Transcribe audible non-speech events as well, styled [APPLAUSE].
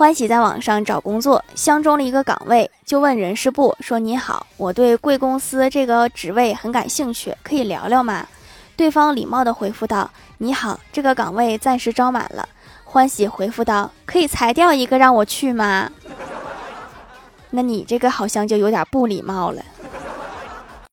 欢喜在网上找工作，相中了一个岗位，就问人事部说：‘你好，我对贵公司这个职位很感兴趣，可以聊聊吗？’对方礼貌地回复道：‘你好，这个岗位暂时招满了。’欢喜回复道：‘可以裁掉一个让我去吗？’ [LAUGHS] 那你这个好像就有点不礼貌了。